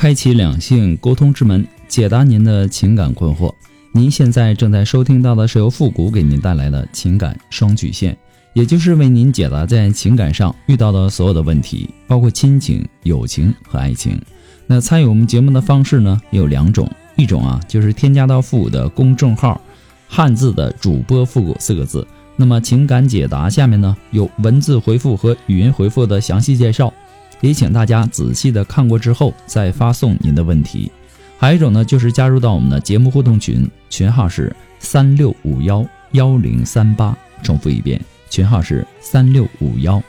开启两性沟通之门，解答您的情感困惑。您现在正在收听到的是由复古给您带来的情感双曲线，也就是为您解答在情感上遇到的所有的问题，包括亲情、友情和爱情。那参与我们节目的方式呢有两种，一种啊就是添加到复古的公众号，汉字的主播复古四个字。那么情感解答下面呢有文字回复和语音回复的详细介绍。也请大家仔细的看过之后再发送您的问题。还有一种呢，就是加入到我们的节目互动群，群号是三六五幺幺零三八。重复一遍，群号是三六五幺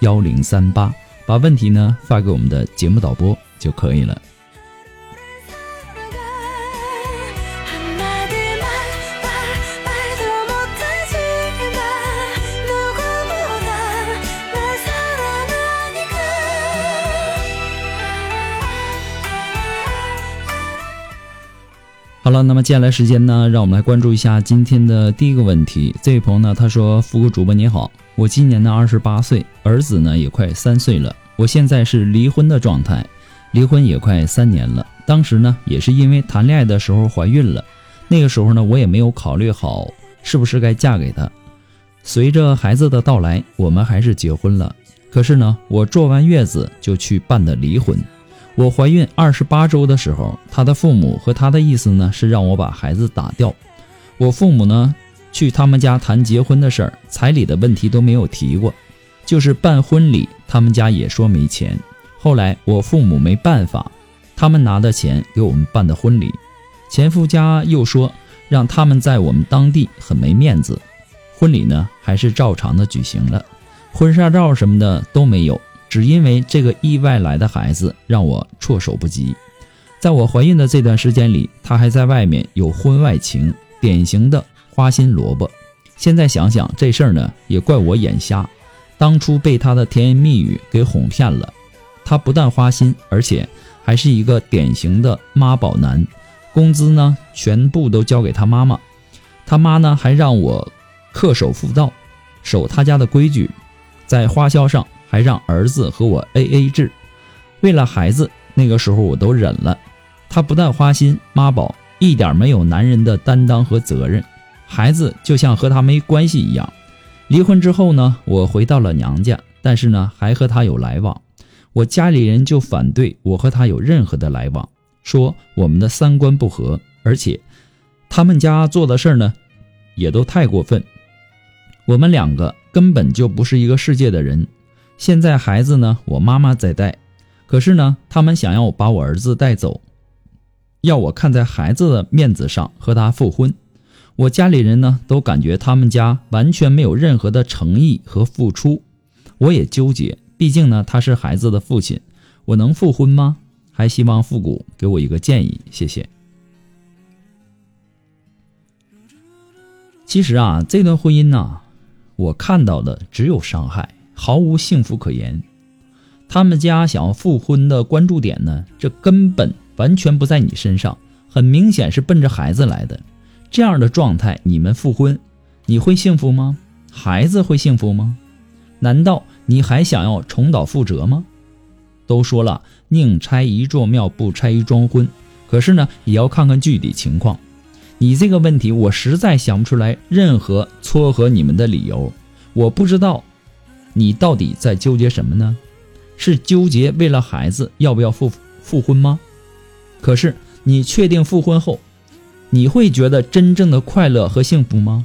幺零三八。把问题呢发给我们的节目导播就可以了。好了，那么接下来时间呢，让我们来关注一下今天的第一个问题。这位朋友呢，他说：“福哥主播你好，我今年呢二十八岁，儿子呢也快三岁了。我现在是离婚的状态，离婚也快三年了。当时呢也是因为谈恋爱的时候怀孕了，那个时候呢我也没有考虑好是不是该嫁给他。随着孩子的到来，我们还是结婚了。可是呢，我坐完月子就去办的离婚。”我怀孕二十八周的时候，他的父母和他的意思呢是让我把孩子打掉。我父母呢去他们家谈结婚的事儿，彩礼的问题都没有提过，就是办婚礼，他们家也说没钱。后来我父母没办法，他们拿的钱给我们办的婚礼，前夫家又说让他们在我们当地很没面子，婚礼呢还是照常的举行了，婚纱照什么的都没有。只因为这个意外来的孩子让我措手不及，在我怀孕的这段时间里，他还在外面有婚外情，典型的花心萝卜。现在想想这事儿呢，也怪我眼瞎，当初被他的甜言蜜语给哄骗了。他不但花心，而且还是一个典型的妈宝男，工资呢全部都交给他妈妈，他妈呢还让我恪守妇道，守他家的规矩，在花销上。还让儿子和我 A A 制，为了孩子，那个时候我都忍了。他不但花心妈宝，一点没有男人的担当和责任，孩子就像和他没关系一样。离婚之后呢，我回到了娘家，但是呢，还和他有来往。我家里人就反对我和他有任何的来往，说我们的三观不合，而且他们家做的事儿呢，也都太过分。我们两个根本就不是一个世界的人。现在孩子呢，我妈妈在带，可是呢，他们想要把我儿子带走，要我看在孩子的面子上和他复婚。我家里人呢，都感觉他们家完全没有任何的诚意和付出。我也纠结，毕竟呢，他是孩子的父亲，我能复婚吗？还希望复古给我一个建议，谢谢。其实啊，这段婚姻呢，我看到的只有伤害。毫无幸福可言，他们家想要复婚的关注点呢，这根本完全不在你身上，很明显是奔着孩子来的。这样的状态，你们复婚，你会幸福吗？孩子会幸福吗？难道你还想要重蹈覆辙吗？都说了，宁拆一座庙，不拆一桩婚。可是呢，也要看看具体情况。你这个问题，我实在想不出来任何撮合你们的理由。我不知道。你到底在纠结什么呢？是纠结为了孩子要不要复复婚吗？可是你确定复婚后，你会觉得真正的快乐和幸福吗？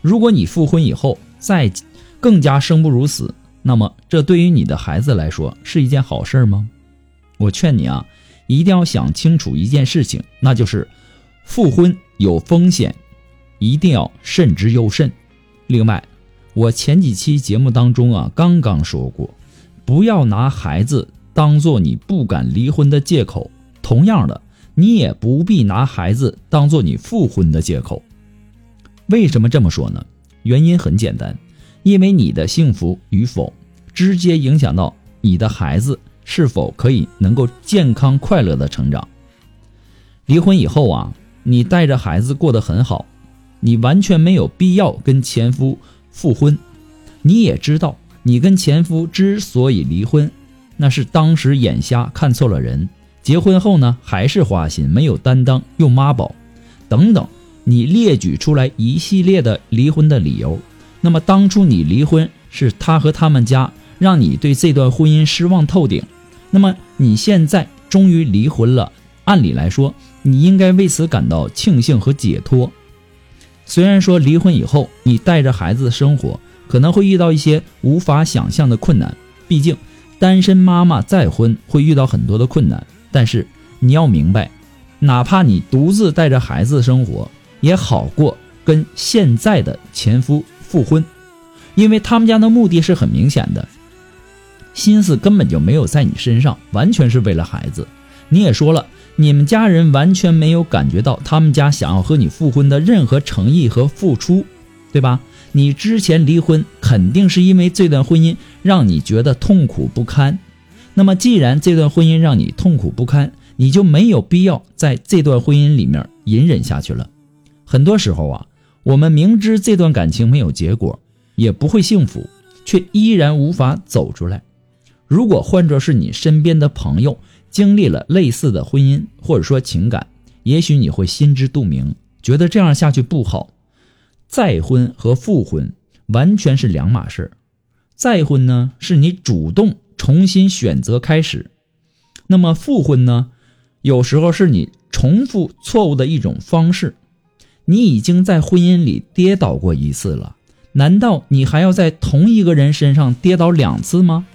如果你复婚以后再更加生不如死，那么这对于你的孩子来说是一件好事吗？我劝你啊，一定要想清楚一件事情，那就是复婚有风险，一定要慎之又慎。另外。我前几期节目当中啊，刚刚说过，不要拿孩子当做你不敢离婚的借口。同样的，你也不必拿孩子当做你复婚的借口。为什么这么说呢？原因很简单，因为你的幸福与否，直接影响到你的孩子是否可以能够健康快乐的成长。离婚以后啊，你带着孩子过得很好，你完全没有必要跟前夫复婚。你也知道，你跟前夫之所以离婚，那是当时眼瞎看错了人。结婚后呢，还是花心，没有担当，又妈宝，等等。你列举出来一系列的离婚的理由，那么当初你离婚是他和他们家让你对这段婚姻失望透顶，那么你现在终于离婚了，按理来说你应该为此感到庆幸和解脱。虽然说离婚以后你带着孩子生活可能会遇到一些无法想象的困难，毕竟单身妈妈再婚会遇到很多的困难，但是你要明白，哪怕你独自带着孩子生活。也好过跟现在的前夫复婚，因为他们家的目的是很明显的，心思根本就没有在你身上，完全是为了孩子。你也说了，你们家人完全没有感觉到他们家想要和你复婚的任何诚意和付出，对吧？你之前离婚肯定是因为这段婚姻让你觉得痛苦不堪，那么既然这段婚姻让你痛苦不堪，你就没有必要在这段婚姻里面隐忍下去了。很多时候啊，我们明知这段感情没有结果，也不会幸福，却依然无法走出来。如果换作是你身边的朋友经历了类似的婚姻或者说情感，也许你会心知肚明，觉得这样下去不好。再婚和复婚完全是两码事。再婚呢，是你主动重新选择开始；那么复婚呢，有时候是你重复错误的一种方式。你已经在婚姻里跌倒过一次了，难道你还要在同一个人身上跌倒两次吗？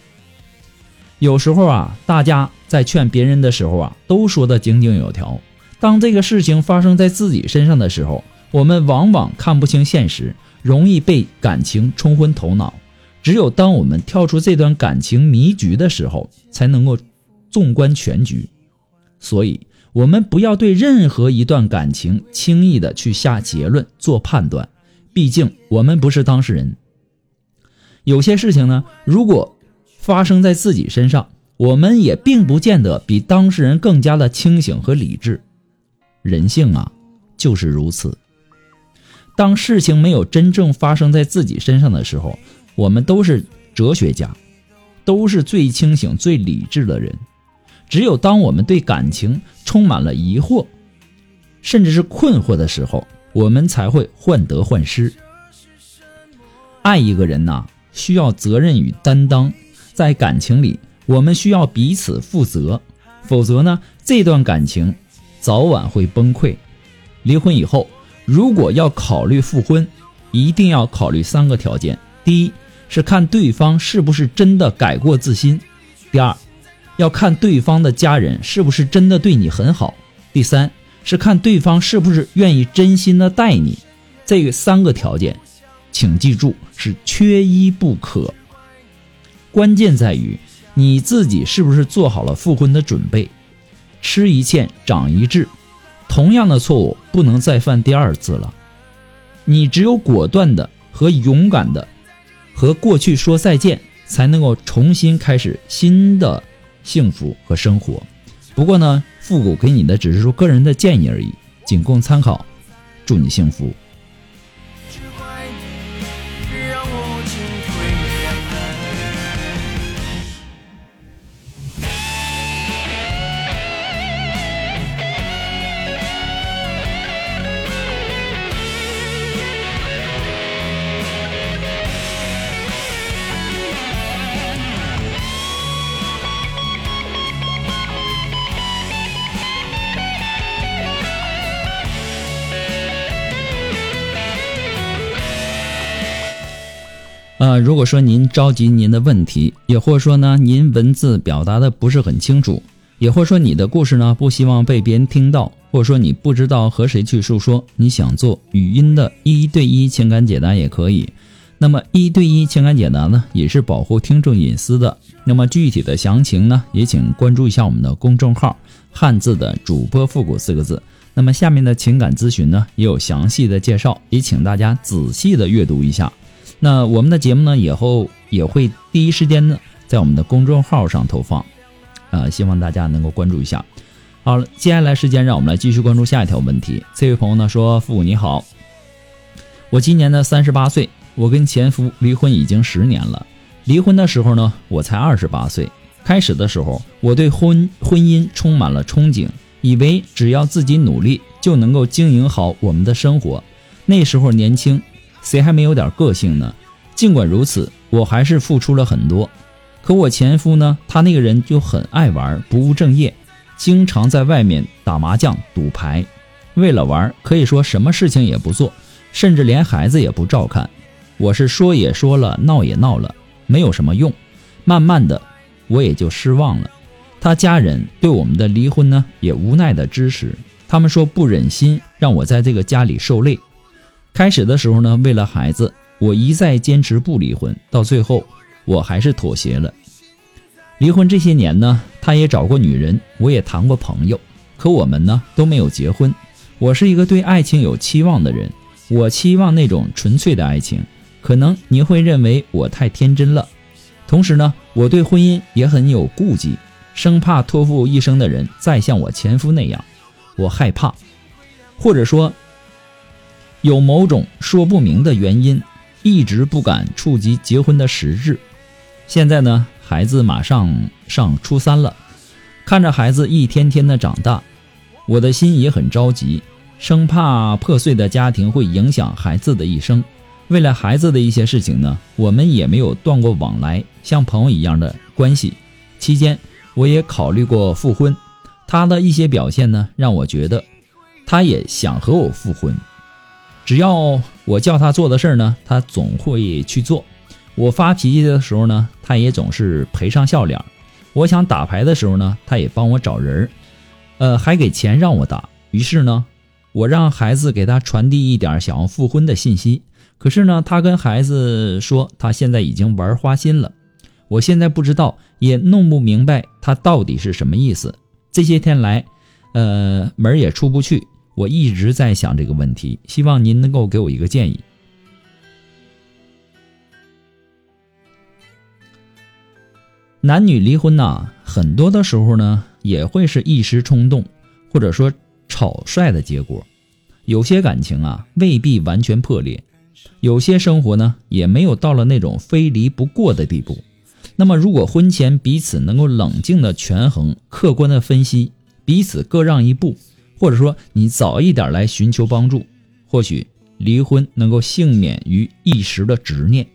有时候啊，大家在劝别人的时候啊，都说的井井有条。当这个事情发生在自己身上的时候，我们往往看不清现实，容易被感情冲昏头脑。只有当我们跳出这段感情迷局的时候，才能够纵观全局。所以。我们不要对任何一段感情轻易的去下结论、做判断，毕竟我们不是当事人。有些事情呢，如果发生在自己身上，我们也并不见得比当事人更加的清醒和理智。人性啊，就是如此。当事情没有真正发生在自己身上的时候，我们都是哲学家，都是最清醒、最理智的人。只有当我们对感情充满了疑惑，甚至是困惑的时候，我们才会患得患失。爱一个人呐，需要责任与担当，在感情里，我们需要彼此负责，否则呢，这段感情早晚会崩溃。离婚以后，如果要考虑复婚，一定要考虑三个条件：第一是看对方是不是真的改过自新；第二。要看对方的家人是不是真的对你很好，第三是看对方是不是愿意真心的待你，这三个条件，请记住是缺一不可。关键在于你自己是不是做好了复婚的准备。吃一堑长一智，同样的错误不能再犯第二次了。你只有果断的和勇敢的和过去说再见，才能够重新开始新的。幸福和生活，不过呢，复古给你的只是说个人的建议而已，仅供参考。祝你幸福。呃，如果说您着急您的问题，也或者说呢，您文字表达的不是很清楚，也或者说你的故事呢不希望被别人听到，或者说你不知道和谁去诉说，你想做语音的一对一情感解答也可以。那么一对一情感解答呢，也是保护听众隐私的。那么具体的详情呢，也请关注一下我们的公众号“汉字的主播复古”四个字。那么下面的情感咨询呢，也有详细的介绍，也请大家仔细的阅读一下。那我们的节目呢，以后也会第一时间呢，在我们的公众号上投放，呃，希望大家能够关注一下。好了，接下来时间让我们来继续关注下一条问题。这位朋友呢说：“父母你好，我今年呢三十八岁。”我跟前夫离婚已经十年了，离婚的时候呢，我才二十八岁。开始的时候，我对婚婚姻充满了憧憬，以为只要自己努力就能够经营好我们的生活。那时候年轻，谁还没有点个性呢？尽管如此，我还是付出了很多。可我前夫呢，他那个人就很爱玩，不务正业，经常在外面打麻将、赌牌，为了玩，可以说什么事情也不做，甚至连孩子也不照看。我是说也说了，闹也闹了，没有什么用。慢慢的，我也就失望了。他家人对我们的离婚呢，也无奈的支持。他们说不忍心让我在这个家里受累。开始的时候呢，为了孩子，我一再坚持不离婚。到最后，我还是妥协了。离婚这些年呢，他也找过女人，我也谈过朋友，可我们呢都没有结婚。我是一个对爱情有期望的人，我期望那种纯粹的爱情。可能您会认为我太天真了，同时呢，我对婚姻也很有顾忌，生怕托付一生的人再像我前夫那样，我害怕，或者说有某种说不明的原因，一直不敢触及结婚的实质。现在呢，孩子马上上初三了，看着孩子一天天的长大，我的心也很着急，生怕破碎的家庭会影响孩子的一生。为了孩子的一些事情呢，我们也没有断过往来，像朋友一样的关系。期间，我也考虑过复婚。他的一些表现呢，让我觉得他也想和我复婚。只要我叫他做的事儿呢，他总会去做。我发脾气的时候呢，他也总是赔上笑脸。我想打牌的时候呢，他也帮我找人儿，呃，还给钱让我打。于是呢，我让孩子给他传递一点想要复婚的信息。可是呢，他跟孩子说，他现在已经玩花心了。我现在不知道，也弄不明白他到底是什么意思。这些天来，呃，门儿也出不去。我一直在想这个问题，希望您能够给我一个建议。男女离婚呐，很多的时候呢，也会是一时冲动，或者说草率的结果。有些感情啊，未必完全破裂。有些生活呢，也没有到了那种非离不过的地步。那么，如果婚前彼此能够冷静的权衡、客观的分析，彼此各让一步，或者说你早一点来寻求帮助，或许离婚能够幸免于一时的执念。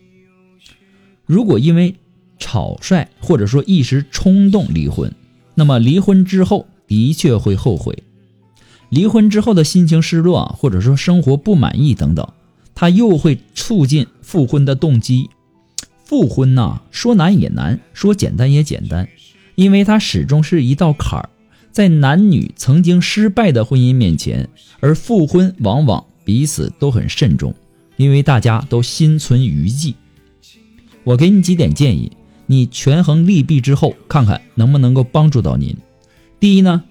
如果因为草率或者说一时冲动离婚，那么离婚之后的确会后悔，离婚之后的心情失落，或者说生活不满意等等。他又会促进复婚的动机。复婚呐，说难也难，说简单也简单，因为它始终是一道坎儿。在男女曾经失败的婚姻面前，而复婚往往彼此都很慎重，因为大家都心存余悸。我给你几点建议，你权衡利弊之后，看看能不能够帮助到您。第一呢，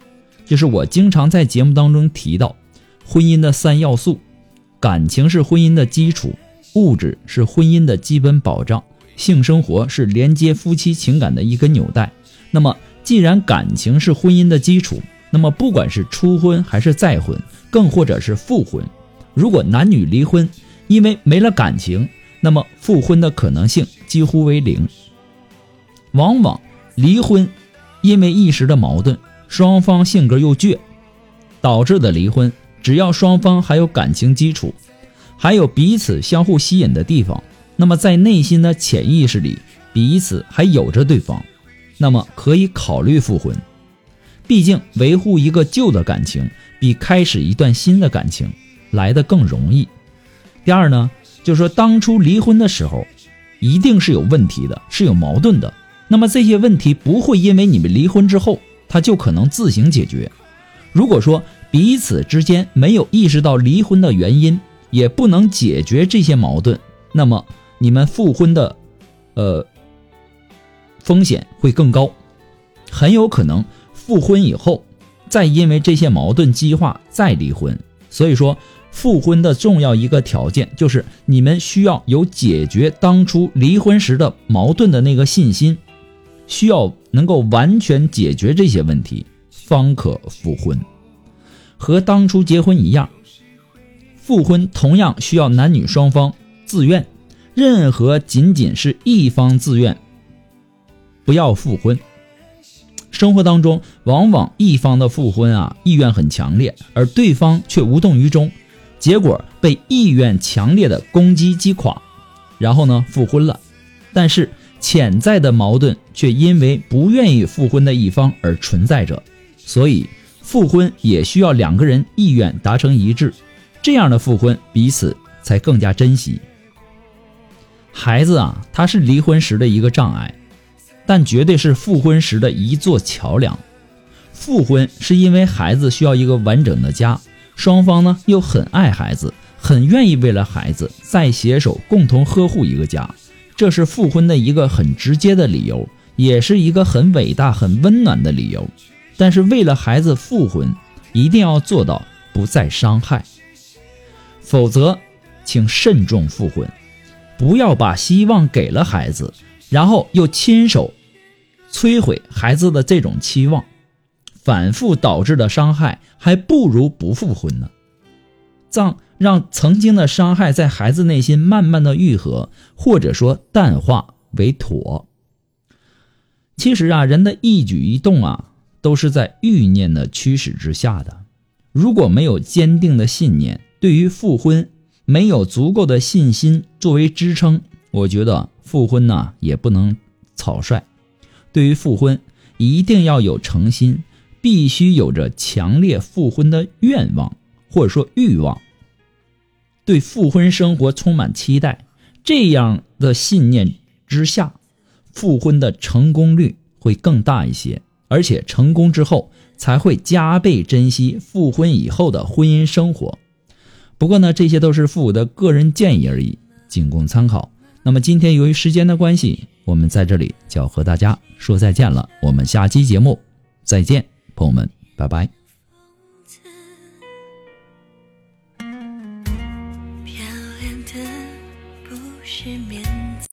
就是我经常在节目当中提到婚姻的三要素。感情是婚姻的基础，物质是婚姻的基本保障，性生活是连接夫妻情感的一根纽带。那么，既然感情是婚姻的基础，那么不管是初婚还是再婚，更或者是复婚，如果男女离婚，因为没了感情，那么复婚的可能性几乎为零。往往离婚，因为一时的矛盾，双方性格又倔，导致的离婚。只要双方还有感情基础，还有彼此相互吸引的地方，那么在内心的潜意识里，彼此还有着对方，那么可以考虑复婚。毕竟维护一个旧的感情，比开始一段新的感情来的更容易。第二呢，就是说当初离婚的时候，一定是有问题的，是有矛盾的。那么这些问题不会因为你们离婚之后，它就可能自行解决。如果说，彼此之间没有意识到离婚的原因，也不能解决这些矛盾，那么你们复婚的，呃，风险会更高，很有可能复婚以后再因为这些矛盾激化再离婚。所以说，复婚的重要一个条件就是你们需要有解决当初离婚时的矛盾的那个信心，需要能够完全解决这些问题，方可复婚。和当初结婚一样，复婚同样需要男女双方自愿。任何仅仅是一方自愿，不要复婚。生活当中，往往一方的复婚啊意愿很强烈，而对方却无动于衷，结果被意愿强烈的攻击击垮，然后呢复婚了。但是潜在的矛盾却因为不愿意复婚的一方而存在着，所以复婚也需要两个人意愿达成一致，这样的复婚彼此才更加珍惜。孩子啊，他是离婚时的一个障碍，但绝对是复婚时的一座桥梁。复婚是因为孩子需要一个完整的家，双方呢又很爱孩子，很愿意为了孩子再携手共同呵护一个家，这是复婚的一个很直接的理由，也是一个很伟大、很温暖的理由。但是为了孩子复婚，一定要做到不再伤害，否则，请慎重复婚。不要把希望给了孩子，然后又亲手摧毁孩子的这种期望，反复导致的伤害，还不如不复婚呢。让让曾经的伤害在孩子内心慢慢的愈合，或者说淡化为妥。其实啊，人的一举一动啊，都是在欲念的驱使之下的。如果没有坚定的信念，对于复婚。没有足够的信心作为支撑，我觉得复婚呢也不能草率。对于复婚，一定要有诚心，必须有着强烈复婚的愿望或者说欲望，对复婚生活充满期待。这样的信念之下，复婚的成功率会更大一些，而且成功之后才会加倍珍惜复婚以后的婚姻生活。不过呢，这些都是父母的个人建议而已，仅供参考。那么今天由于时间的关系，我们在这里就要和大家说再见了。我们下期节目再见，朋友们，拜拜。